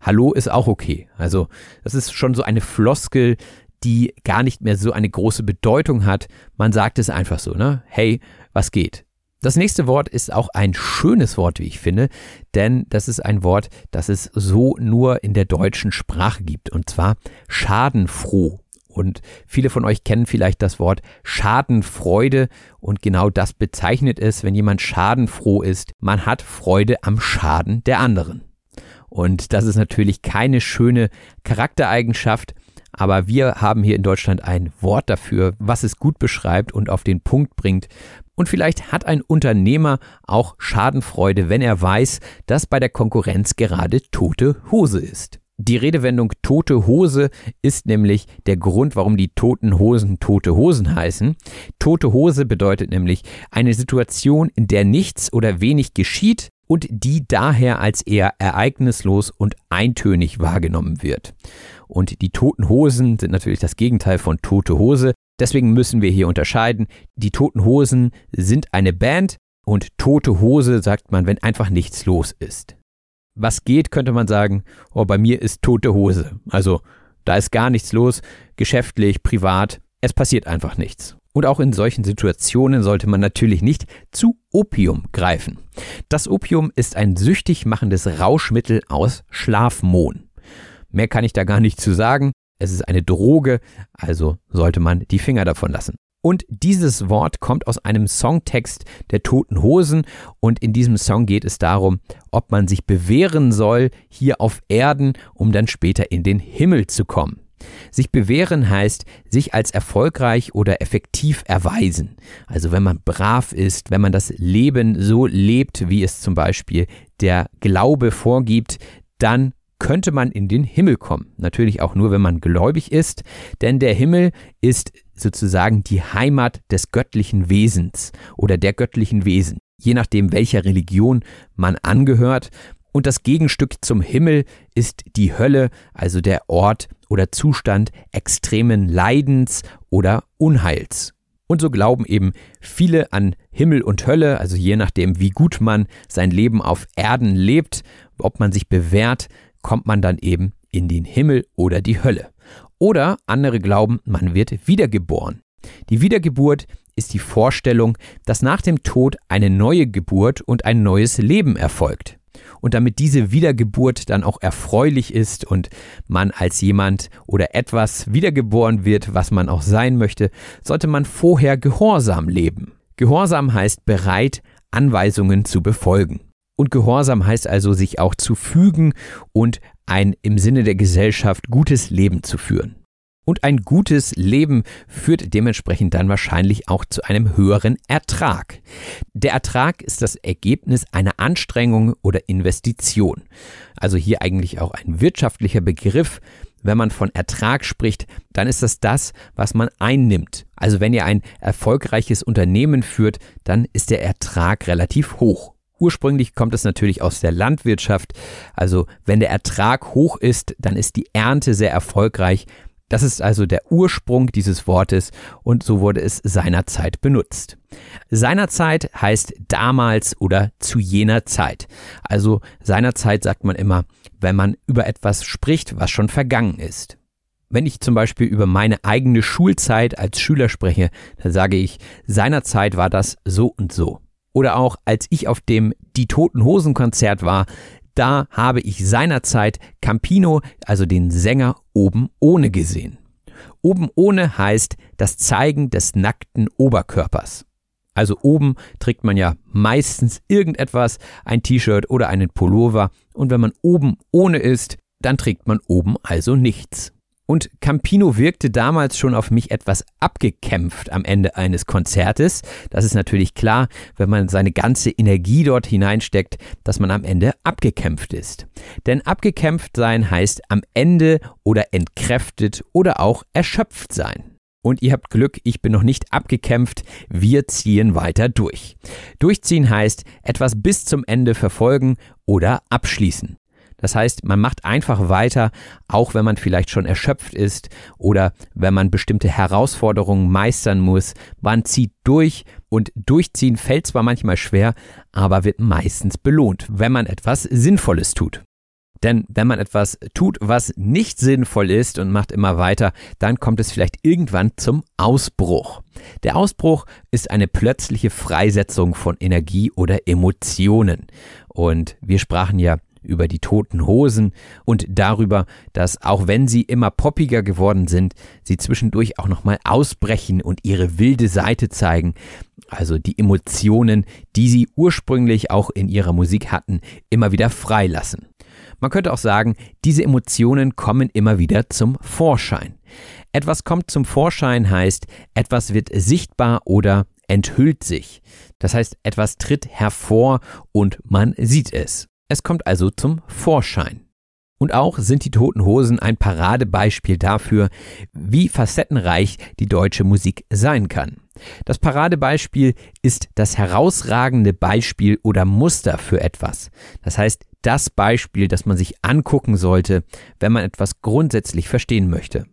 Hallo ist auch okay. Also das ist schon so eine Floskel, die gar nicht mehr so eine große Bedeutung hat. Man sagt es einfach so, ne? Hey, was geht? Das nächste Wort ist auch ein schönes Wort, wie ich finde, denn das ist ein Wort, das es so nur in der deutschen Sprache gibt, und zwar schadenfroh. Und viele von euch kennen vielleicht das Wort Schadenfreude und genau das bezeichnet es, wenn jemand schadenfroh ist. Man hat Freude am Schaden der anderen. Und das ist natürlich keine schöne Charaktereigenschaft, aber wir haben hier in Deutschland ein Wort dafür, was es gut beschreibt und auf den Punkt bringt. Und vielleicht hat ein Unternehmer auch Schadenfreude, wenn er weiß, dass bei der Konkurrenz gerade tote Hose ist. Die Redewendung tote Hose ist nämlich der Grund, warum die toten Hosen tote Hosen heißen. Tote Hose bedeutet nämlich eine Situation, in der nichts oder wenig geschieht und die daher als eher ereignislos und eintönig wahrgenommen wird. Und die toten Hosen sind natürlich das Gegenteil von tote Hose. Deswegen müssen wir hier unterscheiden. Die toten Hosen sind eine Band und tote Hose sagt man, wenn einfach nichts los ist was geht, könnte man sagen, oh, bei mir ist tote Hose. Also da ist gar nichts los, geschäftlich, privat, es passiert einfach nichts. Und auch in solchen Situationen sollte man natürlich nicht zu Opium greifen. Das Opium ist ein süchtig machendes Rauschmittel aus Schlafmohn. Mehr kann ich da gar nicht zu sagen. Es ist eine Droge, also sollte man die Finger davon lassen. Und dieses Wort kommt aus einem Songtext der Toten Hosen und in diesem Song geht es darum, ob man sich bewähren soll hier auf Erden, um dann später in den Himmel zu kommen. Sich bewähren heißt, sich als erfolgreich oder effektiv erweisen. Also wenn man brav ist, wenn man das Leben so lebt, wie es zum Beispiel der Glaube vorgibt, dann könnte man in den Himmel kommen. Natürlich auch nur, wenn man gläubig ist, denn der Himmel ist sozusagen die Heimat des göttlichen Wesens oder der göttlichen Wesen, je nachdem, welcher Religion man angehört. Und das Gegenstück zum Himmel ist die Hölle, also der Ort oder Zustand extremen Leidens oder Unheils. Und so glauben eben viele an Himmel und Hölle, also je nachdem, wie gut man sein Leben auf Erden lebt, ob man sich bewährt, kommt man dann eben in den Himmel oder die Hölle. Oder andere glauben, man wird wiedergeboren. Die Wiedergeburt ist die Vorstellung, dass nach dem Tod eine neue Geburt und ein neues Leben erfolgt. Und damit diese Wiedergeburt dann auch erfreulich ist und man als jemand oder etwas wiedergeboren wird, was man auch sein möchte, sollte man vorher gehorsam leben. Gehorsam heißt bereit, Anweisungen zu befolgen. Und Gehorsam heißt also, sich auch zu fügen und ein im Sinne der Gesellschaft gutes Leben zu führen. Und ein gutes Leben führt dementsprechend dann wahrscheinlich auch zu einem höheren Ertrag. Der Ertrag ist das Ergebnis einer Anstrengung oder Investition. Also hier eigentlich auch ein wirtschaftlicher Begriff. Wenn man von Ertrag spricht, dann ist das das, was man einnimmt. Also wenn ihr ein erfolgreiches Unternehmen führt, dann ist der Ertrag relativ hoch. Ursprünglich kommt es natürlich aus der Landwirtschaft. Also wenn der Ertrag hoch ist, dann ist die Ernte sehr erfolgreich. Das ist also der Ursprung dieses Wortes und so wurde es seinerzeit benutzt. Seinerzeit heißt damals oder zu jener Zeit. Also seinerzeit sagt man immer, wenn man über etwas spricht, was schon vergangen ist. Wenn ich zum Beispiel über meine eigene Schulzeit als Schüler spreche, dann sage ich, seinerzeit war das so und so. Oder auch als ich auf dem Die Toten Hosen Konzert war, da habe ich seinerzeit Campino, also den Sänger, oben ohne gesehen. Oben ohne heißt das Zeigen des nackten Oberkörpers. Also oben trägt man ja meistens irgendetwas, ein T-Shirt oder einen Pullover, und wenn man oben ohne ist, dann trägt man oben also nichts. Und Campino wirkte damals schon auf mich etwas abgekämpft am Ende eines Konzertes. Das ist natürlich klar, wenn man seine ganze Energie dort hineinsteckt, dass man am Ende abgekämpft ist. Denn abgekämpft sein heißt am Ende oder entkräftet oder auch erschöpft sein. Und ihr habt Glück, ich bin noch nicht abgekämpft, wir ziehen weiter durch. Durchziehen heißt etwas bis zum Ende verfolgen oder abschließen. Das heißt, man macht einfach weiter, auch wenn man vielleicht schon erschöpft ist oder wenn man bestimmte Herausforderungen meistern muss. Man zieht durch und durchziehen fällt zwar manchmal schwer, aber wird meistens belohnt, wenn man etwas Sinnvolles tut. Denn wenn man etwas tut, was nicht sinnvoll ist und macht immer weiter, dann kommt es vielleicht irgendwann zum Ausbruch. Der Ausbruch ist eine plötzliche Freisetzung von Energie oder Emotionen. Und wir sprachen ja über die toten Hosen und darüber, dass auch wenn sie immer poppiger geworden sind, sie zwischendurch auch nochmal ausbrechen und ihre wilde Seite zeigen, also die Emotionen, die sie ursprünglich auch in ihrer Musik hatten, immer wieder freilassen. Man könnte auch sagen, diese Emotionen kommen immer wieder zum Vorschein. Etwas kommt zum Vorschein heißt, etwas wird sichtbar oder enthüllt sich. Das heißt, etwas tritt hervor und man sieht es. Es kommt also zum Vorschein. Und auch sind die Toten Hosen ein Paradebeispiel dafür, wie facettenreich die deutsche Musik sein kann. Das Paradebeispiel ist das herausragende Beispiel oder Muster für etwas. Das heißt, das Beispiel, das man sich angucken sollte, wenn man etwas grundsätzlich verstehen möchte.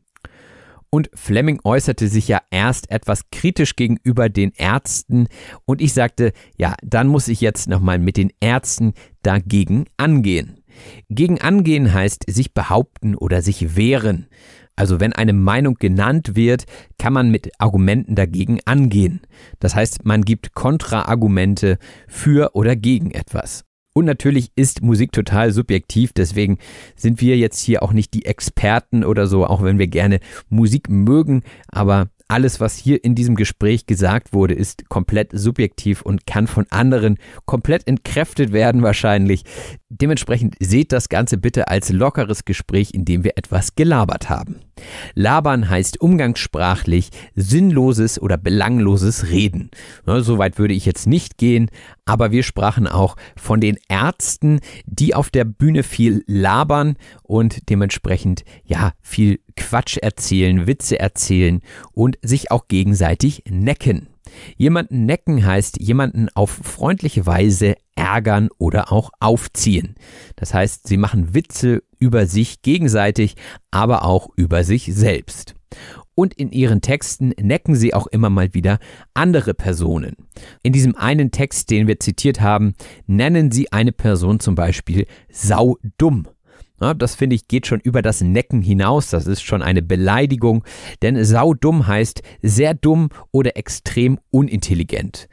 Und Fleming äußerte sich ja erst etwas kritisch gegenüber den Ärzten und ich sagte, ja, dann muss ich jetzt nochmal mit den Ärzten dagegen angehen. Gegen angehen heißt sich behaupten oder sich wehren. Also wenn eine Meinung genannt wird, kann man mit Argumenten dagegen angehen. Das heißt, man gibt Kontraargumente für oder gegen etwas. Und natürlich ist Musik total subjektiv, deswegen sind wir jetzt hier auch nicht die Experten oder so, auch wenn wir gerne Musik mögen, aber alles, was hier in diesem Gespräch gesagt wurde, ist komplett subjektiv und kann von anderen komplett entkräftet werden wahrscheinlich. Dementsprechend seht das Ganze bitte als lockeres Gespräch, in dem wir etwas gelabert haben. Labern heißt umgangssprachlich sinnloses oder belangloses Reden. Soweit würde ich jetzt nicht gehen, aber wir sprachen auch von den Ärzten, die auf der Bühne viel labern und dementsprechend ja viel Quatsch erzählen, Witze erzählen und sich auch gegenseitig necken. Jemanden necken heißt jemanden auf freundliche Weise ärgern oder auch aufziehen. Das heißt, sie machen Witze über sich gegenseitig, aber auch über sich selbst. Und in ihren Texten necken sie auch immer mal wieder andere Personen. In diesem einen Text, den wir zitiert haben, nennen sie eine Person zum Beispiel saudumm. Ja, das finde ich geht schon über das Necken hinaus. Das ist schon eine Beleidigung, denn saudumm heißt sehr dumm oder extrem unintelligent.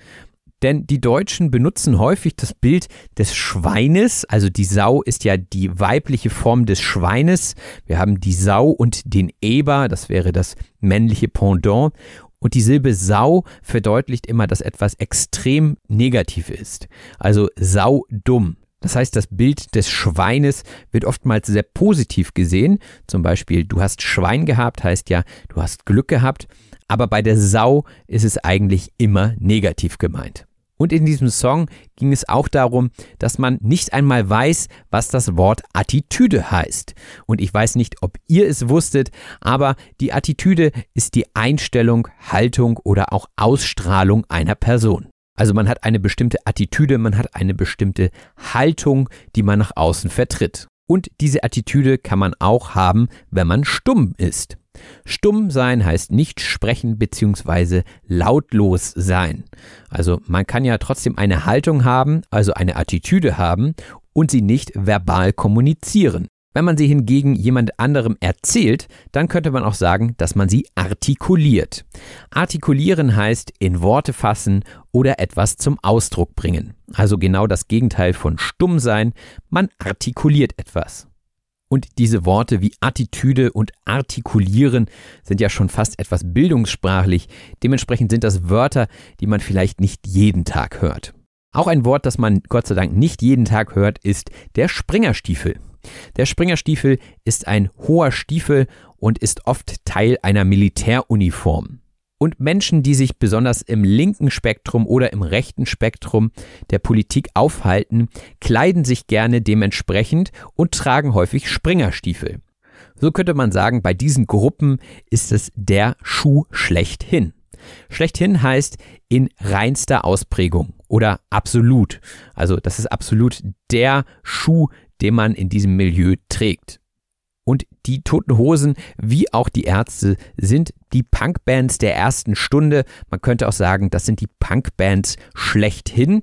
Denn die Deutschen benutzen häufig das Bild des Schweines, also die Sau ist ja die weibliche Form des Schweines. Wir haben die Sau und den Eber, das wäre das männliche Pendant. Und die Silbe Sau verdeutlicht immer, dass etwas extrem negativ ist. Also sau dumm. Das heißt, das Bild des Schweines wird oftmals sehr positiv gesehen. Zum Beispiel, du hast Schwein gehabt, heißt ja, du hast Glück gehabt. Aber bei der Sau ist es eigentlich immer negativ gemeint. Und in diesem Song ging es auch darum, dass man nicht einmal weiß, was das Wort Attitüde heißt. Und ich weiß nicht, ob ihr es wusstet, aber die Attitüde ist die Einstellung, Haltung oder auch Ausstrahlung einer Person. Also man hat eine bestimmte Attitüde, man hat eine bestimmte Haltung, die man nach außen vertritt. Und diese Attitüde kann man auch haben, wenn man stumm ist. Stumm sein heißt nicht sprechen bzw. lautlos sein. Also man kann ja trotzdem eine Haltung haben, also eine Attitüde haben und sie nicht verbal kommunizieren. Wenn man sie hingegen jemand anderem erzählt, dann könnte man auch sagen, dass man sie artikuliert. Artikulieren heißt in Worte fassen oder etwas zum Ausdruck bringen. Also genau das Gegenteil von stumm sein, man artikuliert etwas. Und diese Worte wie Attitüde und Artikulieren sind ja schon fast etwas bildungssprachlich. Dementsprechend sind das Wörter, die man vielleicht nicht jeden Tag hört. Auch ein Wort, das man Gott sei Dank nicht jeden Tag hört, ist der Springerstiefel. Der Springerstiefel ist ein hoher Stiefel und ist oft Teil einer Militäruniform. Und Menschen, die sich besonders im linken Spektrum oder im rechten Spektrum der Politik aufhalten, kleiden sich gerne dementsprechend und tragen häufig Springerstiefel. So könnte man sagen, bei diesen Gruppen ist es der Schuh schlechthin. Schlechthin heißt in reinster Ausprägung oder absolut. Also das ist absolut der Schuh, den man in diesem Milieu trägt. Und die Toten Hosen wie auch die Ärzte sind die Punkbands der ersten Stunde. Man könnte auch sagen, das sind die Punkbands schlechthin.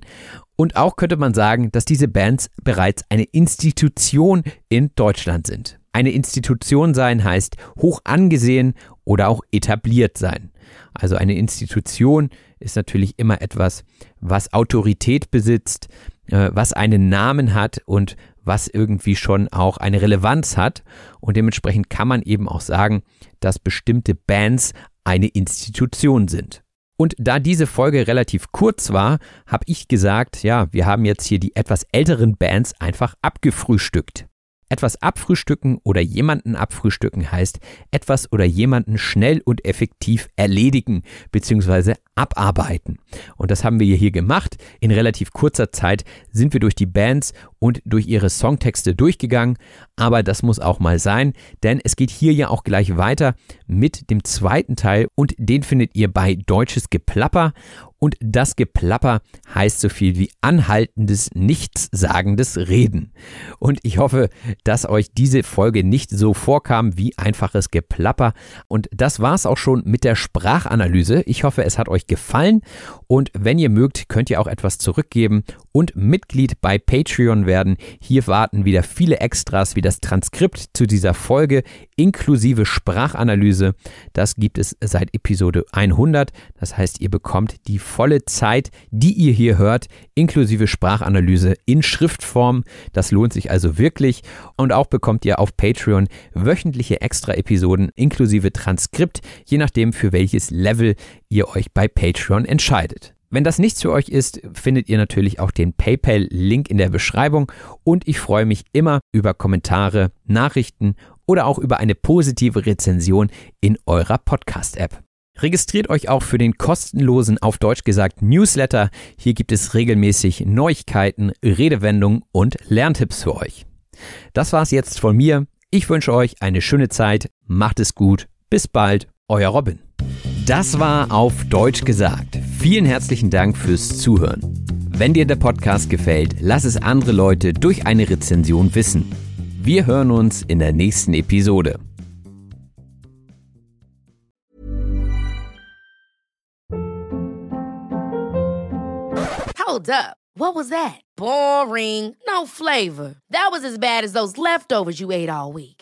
Und auch könnte man sagen, dass diese Bands bereits eine Institution in Deutschland sind. Eine Institution sein heißt hoch angesehen oder auch etabliert sein. Also eine Institution ist natürlich immer etwas, was Autorität besitzt, äh, was einen Namen hat und was irgendwie schon auch eine Relevanz hat. Und dementsprechend kann man eben auch sagen, dass bestimmte Bands eine Institution sind. Und da diese Folge relativ kurz war, habe ich gesagt, ja, wir haben jetzt hier die etwas älteren Bands einfach abgefrühstückt. Etwas abfrühstücken oder jemanden abfrühstücken heißt etwas oder jemanden schnell und effektiv erledigen bzw. abarbeiten. Und das haben wir hier gemacht. In relativ kurzer Zeit sind wir durch die Bands und durch ihre Songtexte durchgegangen. Aber das muss auch mal sein, denn es geht hier ja auch gleich weiter mit dem zweiten Teil und den findet ihr bei Deutsches Geplapper. Und das Geplapper heißt so viel wie anhaltendes, nichtssagendes Reden. Und ich hoffe, dass euch diese Folge nicht so vorkam wie einfaches Geplapper. Und das war's auch schon mit der Sprachanalyse. Ich hoffe, es hat euch euch gefallen. Und wenn ihr mögt, könnt ihr auch etwas zurückgeben und Mitglied bei Patreon werden. Hier warten wieder viele Extras wie das Transkript zu dieser Folge inklusive Sprachanalyse. Das gibt es seit Episode 100. Das heißt, ihr bekommt die volle Zeit, die ihr hier hört, inklusive Sprachanalyse in Schriftform. Das lohnt sich also wirklich. Und auch bekommt ihr auf Patreon wöchentliche Extra-Episoden inklusive Transkript, je nachdem für welches Level ihr euch bei Patreon entscheidet. Wenn das nichts für euch ist, findet ihr natürlich auch den PayPal-Link in der Beschreibung und ich freue mich immer über Kommentare, Nachrichten oder auch über eine positive Rezension in eurer Podcast-App. Registriert euch auch für den kostenlosen, auf Deutsch gesagt, Newsletter. Hier gibt es regelmäßig Neuigkeiten, Redewendungen und Lerntipps für euch. Das war's jetzt von mir. Ich wünsche euch eine schöne Zeit. Macht es gut. Bis bald. Euer Robin. Das war auf Deutsch gesagt. Vielen herzlichen Dank fürs Zuhören. Wenn dir der Podcast gefällt, lass es andere Leute durch eine Rezension wissen. Wir hören uns in der nächsten Episode. Hold up. What was that? Boring. No flavor. That was as bad as those leftovers you ate all week.